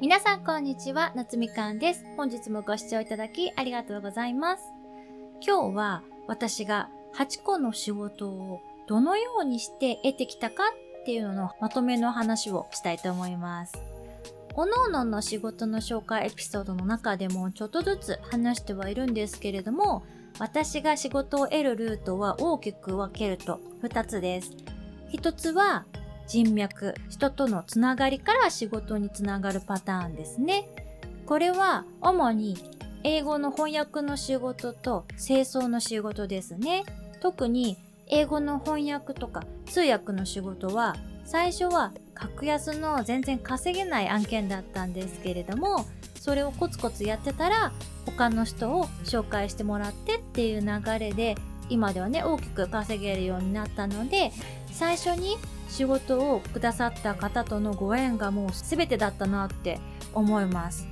皆さんこんにちは、夏みかんです。本日もご視聴いただきありがとうございます。今日は私が8個の仕事をどのようにして得てきたかっていうののまとめの話をしたいと思います。おのおのの仕事の紹介エピソードの中でもちょっとずつ話してはいるんですけれども、私が仕事を得るルートは大きく分けると2つです。1つは人脈、人とのつながりから仕事につながるパターンですね。これは主に英語の翻訳の仕事と清掃の仕事ですね。特に英語の翻訳とか通訳の仕事は最初は格安の全然稼げない案件だったんですけれどもそれをコツコツやってたら他の人を紹介してもらってっていう流れで今ではね大きく稼げるようになったので最初に仕事をくださった方とのご縁がもう全てだったなって思います。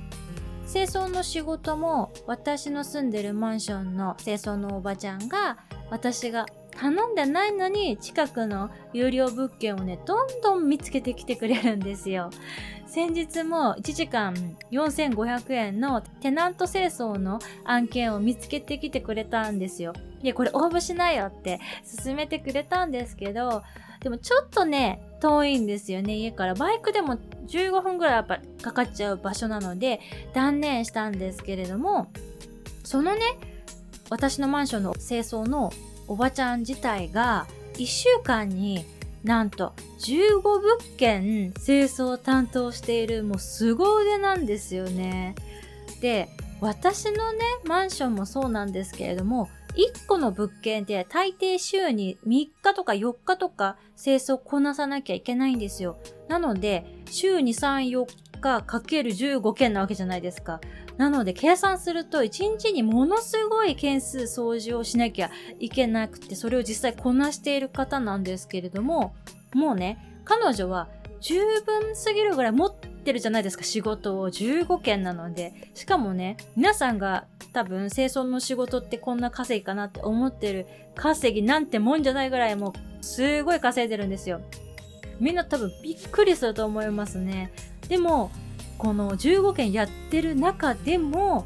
清掃の仕事も私の住んでるマンションの清掃のおばちゃんが私が頼んでないのに近くの有料物件をねどんどん見つけてきてくれるんですよ先日も1時間4500円のテナント清掃の案件を見つけてきてくれたんですよでこれ応募しないよって勧めてくれたんですけどでもちょっとね、遠いんですよね、家から。バイクでも15分ぐらいやっぱかかっちゃう場所なので、断念したんですけれども、そのね、私のマンションの清掃のおばちゃん自体が、1週間になんと15物件清掃を担当しているもう凄腕なんですよね。で、私のね、マンションもそうなんですけれども、1個の物件で大抵週に3日とか4日とか清掃こなさなきゃいけないんですよ。なので、週に3、4日かける15件なわけじゃないですか。なので、計算すると1日にものすごい件数掃除をしなきゃいけなくて、それを実際こなしている方なんですけれども、もうね、彼女は十分すぎるぐらい持ってるじゃないですか、仕事を15件なので。しかもね、皆さんが多分清掃の仕事ってこんな稼ぎかなって思ってる稼ぎなんてもんじゃないぐらいもうすごい稼いでるんですよ。みんな多分びっくりすると思いますね。でも、この15件やってる中でも、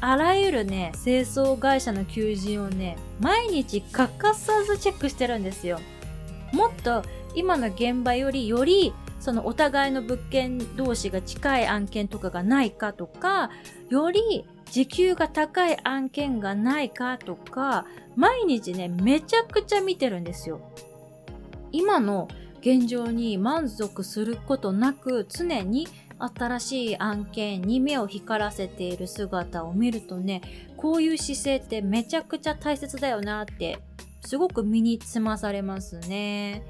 あらゆるね、清掃会社の求人をね、毎日欠かさずチェックしてるんですよ。もっと今の現場よりよりそのお互いの物件同士が近い案件とかがないかとか、より時給が高い案件がないかとか、毎日ね、めちゃくちゃ見てるんですよ。今の現状に満足することなく、常に新しい案件に目を光らせている姿を見るとね、こういう姿勢ってめちゃくちゃ大切だよなって、すごく身につまされますね。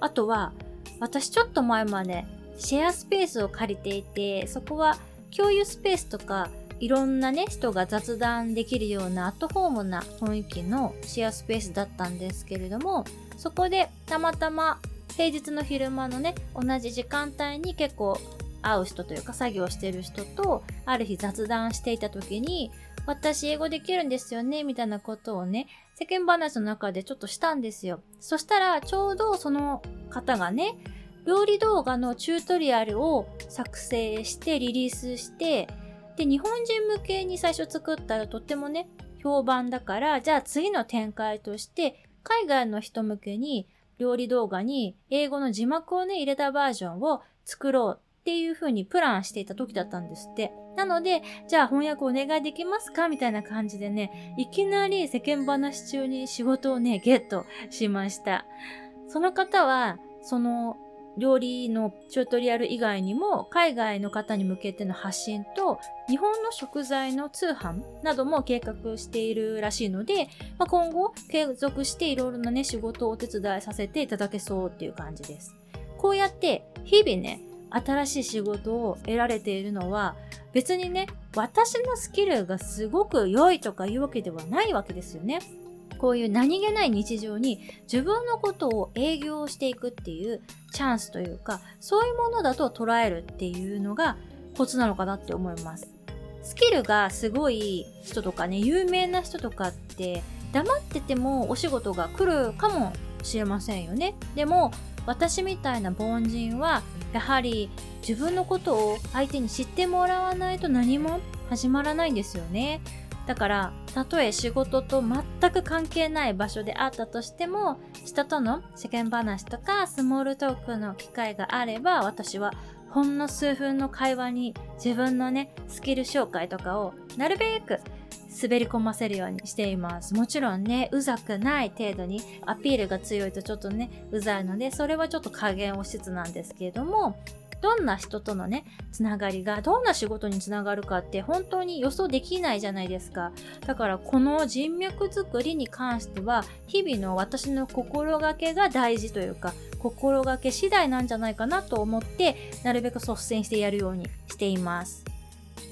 あとは、私ちょっと前までシェアスペースを借りていて、そこは共有スペースとかいろんなね、人が雑談できるようなアットホームな雰囲気のシェアスペースだったんですけれども、そこでたまたま平日の昼間のね、同じ時間帯に結構会う人というか作業してる人とある日雑談していた時に私英語できるんですよねみたいなことをね世間話の中でちょっとしたんですよ。そしたらちょうどその方がね料理動画のチュートリアルを作成してリリースしてで、日本人向けに最初作ったらとってもね、評判だから、じゃあ次の展開として、海外の人向けに料理動画に英語の字幕をね、入れたバージョンを作ろうっていう風にプランしていた時だったんですって。なので、じゃあ翻訳お願いできますかみたいな感じでね、いきなり世間話中に仕事をね、ゲットしました。その方は、その料理のチュートリアル以外にも海外の方に向けての発信と日本の食材の通販なども計画しているらしいので、まあ、今後継続していろいろなね仕事をお手伝いさせていただけそうっていう感じです。こうやって日々ね新しい仕事を得られているのは別にね私のスキルがすごく良いとかいうわけではないわけですよね。こういう何気ない日常に自分のことを営業していくっていうチャンスというか、そういうものだと捉えるっていうのがコツなのかなって思います。スキルがすごい人とかね、有名な人とかって黙っててもお仕事が来るかもしれませんよね。でも、私みたいな凡人はやはり自分のことを相手に知ってもらわないと何も始まらないんですよね。だからたとえ仕事と全く関係ない場所であったとしても人との世間話とかスモールトークの機会があれば私はほんの数分の会話に自分のねスキル紹介とかをなるべく滑り込ませるようにしています。もちろんね、うざくない程度にアピールが強いとちょっとね、うざいので、それはちょっと加減をしつつなんですけれども、どんな人とのね、つながりが、どんな仕事につながるかって本当に予想できないじゃないですか。だからこの人脈作りに関しては、日々の私の心がけが大事というか、心がけ次第なんじゃないかなと思って、なるべく率先してやるようにしています。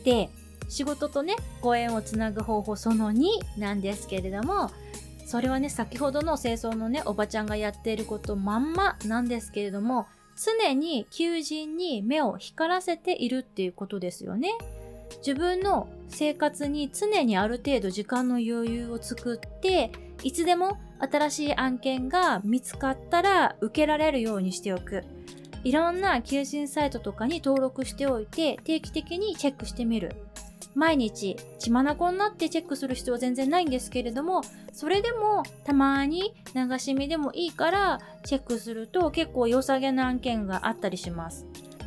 で、仕事とね、ご縁をつなぐ方法その2なんですけれども、それはね、先ほどの清掃のね、おばちゃんがやっていることまんまなんですけれども、常に求人に目を光らせているっていうことですよね。自分の生活に常にある程度時間の余裕を作って、いつでも新しい案件が見つかったら受けられるようにしておく。いろんな求人サイトとかに登録しておいて定期的にチェックしてみる。毎日血眼になってチェックする必要は全然ないんですけれどもそれでもたまに流し見でもいいからチェックすると結構良さげな案件があったりします。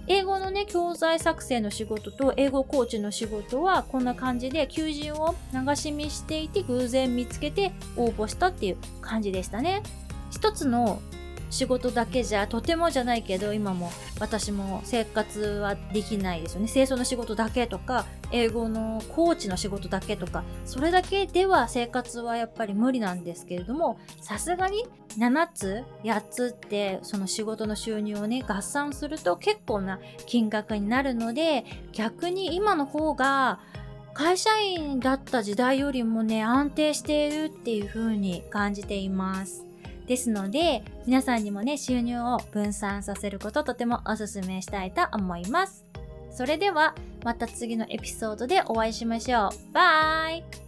英語のね教材作成の仕事と英語コーチの仕事はこんな感じで求人を流し見していて偶然見つけて応募したっていう感じでしたね。一つの仕事だけじゃとてもじゃないけど今も私も生活はできないですよね。清掃の仕事だけとか英語のコーチの仕事だけとかそれだけでは生活はやっぱり無理なんですけれどもさすがに7つ8つってその仕事の収入をね合算すると結構な金額になるので逆に今の方が会社員だった時代よりもね安定しているっていう風に感じています。ですので、皆さんにもね、収入を分散させることとてもおすすめしたいと思います。それでは、また次のエピソードでお会いしましょう。バイ